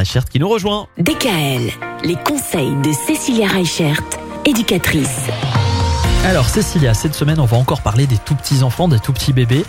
Reichert qui nous rejoint. DKL, les conseils de Cécilia Reichert, éducatrice. Alors Cécilia, cette semaine on va encore parler des tout petits enfants, des tout petits bébés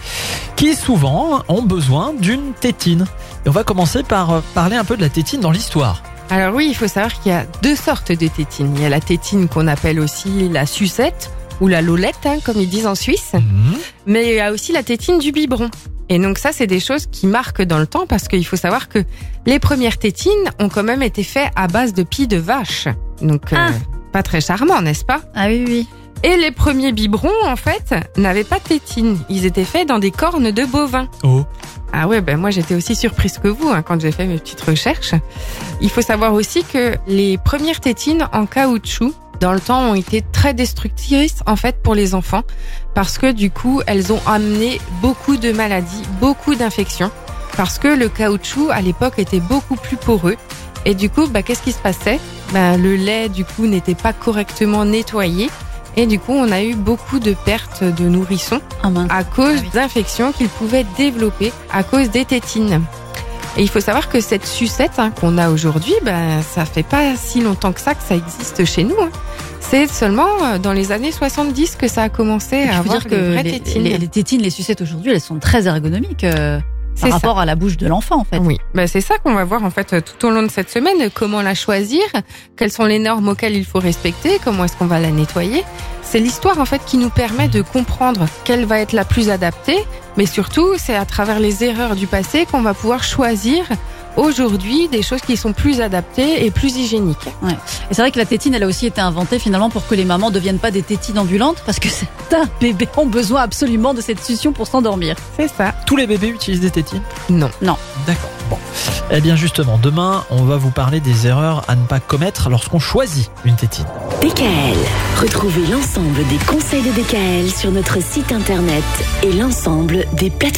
qui souvent ont besoin d'une tétine. Et on va commencer par euh, parler un peu de la tétine dans l'histoire. Alors oui, il faut savoir qu'il y a deux sortes de tétines. Il y a la tétine qu'on appelle aussi la sucette ou la lolette, hein, comme ils disent en Suisse. Mhm. Mais il y a aussi la tétine du biberon. Et donc ça, c'est des choses qui marquent dans le temps parce qu'il faut savoir que les premières tétines ont quand même été faites à base de pis de vache. Donc euh, Ah. pas très charmant, n'est-ce pas? Ah oui, oui. Et les premiers biberons, en fait, n'avaient pas de tétine. Ils étaient faits dans des cornes de bovins. Oh. Ah ouais, ben moi j'étais aussi surprise que vous hein, quand j'ai fait mes petites recherches. Il faut savoir aussi que les premières tétines en caoutchouc dans le temps ont été très destructrices en fait pour les enfants parce que du coup elles ont amené beaucoup de maladies, beaucoup d'infections parce que le caoutchouc à l'époque était beaucoup plus poreux et du coup bah, qu'est-ce qui se passait? Ben, Le lait du coup n'était pas correctement nettoyé et du coup on a eu beaucoup de pertes de nourrissons Ah à cause Ah oui. d'infections qu'ils pouvaient développer à cause des tétines. Et il faut savoir que cette sucette hein, qu'on a aujourd'hui, ben, ça fait pas si longtemps que ça que ça existe chez nous. hein. C'est seulement euh, dans les années 70 que ça a commencé à avoir que les, tétines. les- les tétines, les sucettes aujourd'hui, elles sont très ergonomiques euh, C'est par ça. rapport à la bouche de l'enfant, en fait. Oui, ben c'est ça qu'on va voir en fait euh, tout au long de cette semaine. Comment la choisir Quelles sont les normes auxquelles il faut respecter Comment est-ce qu'on va la nettoyer C'est l'histoire en fait qui nous permet de comprendre quelle va être la plus adaptée, mais surtout c'est à travers les erreurs du passé qu'on va pouvoir choisir aujourd'hui des choses qui sont plus adaptées et plus hygiéniques. Et c'est vrai que la tétine, elle a aussi été inventée finalement pour que les mamans deviennent pas des tétines ambulantes, parce que certains bébés ont besoin absolument de cette succion pour s'endormir. C'est ça. Tous les bébés utilisent des tétines? Non. D'accord. Bon. Eh bien justement, demain on va vous parler des erreurs à ne pas commettre lorsqu'on choisit une tétine. DKL, retrouvez l'ensemble des conseils de DKL sur notre site internet et l'ensemble des plateformes.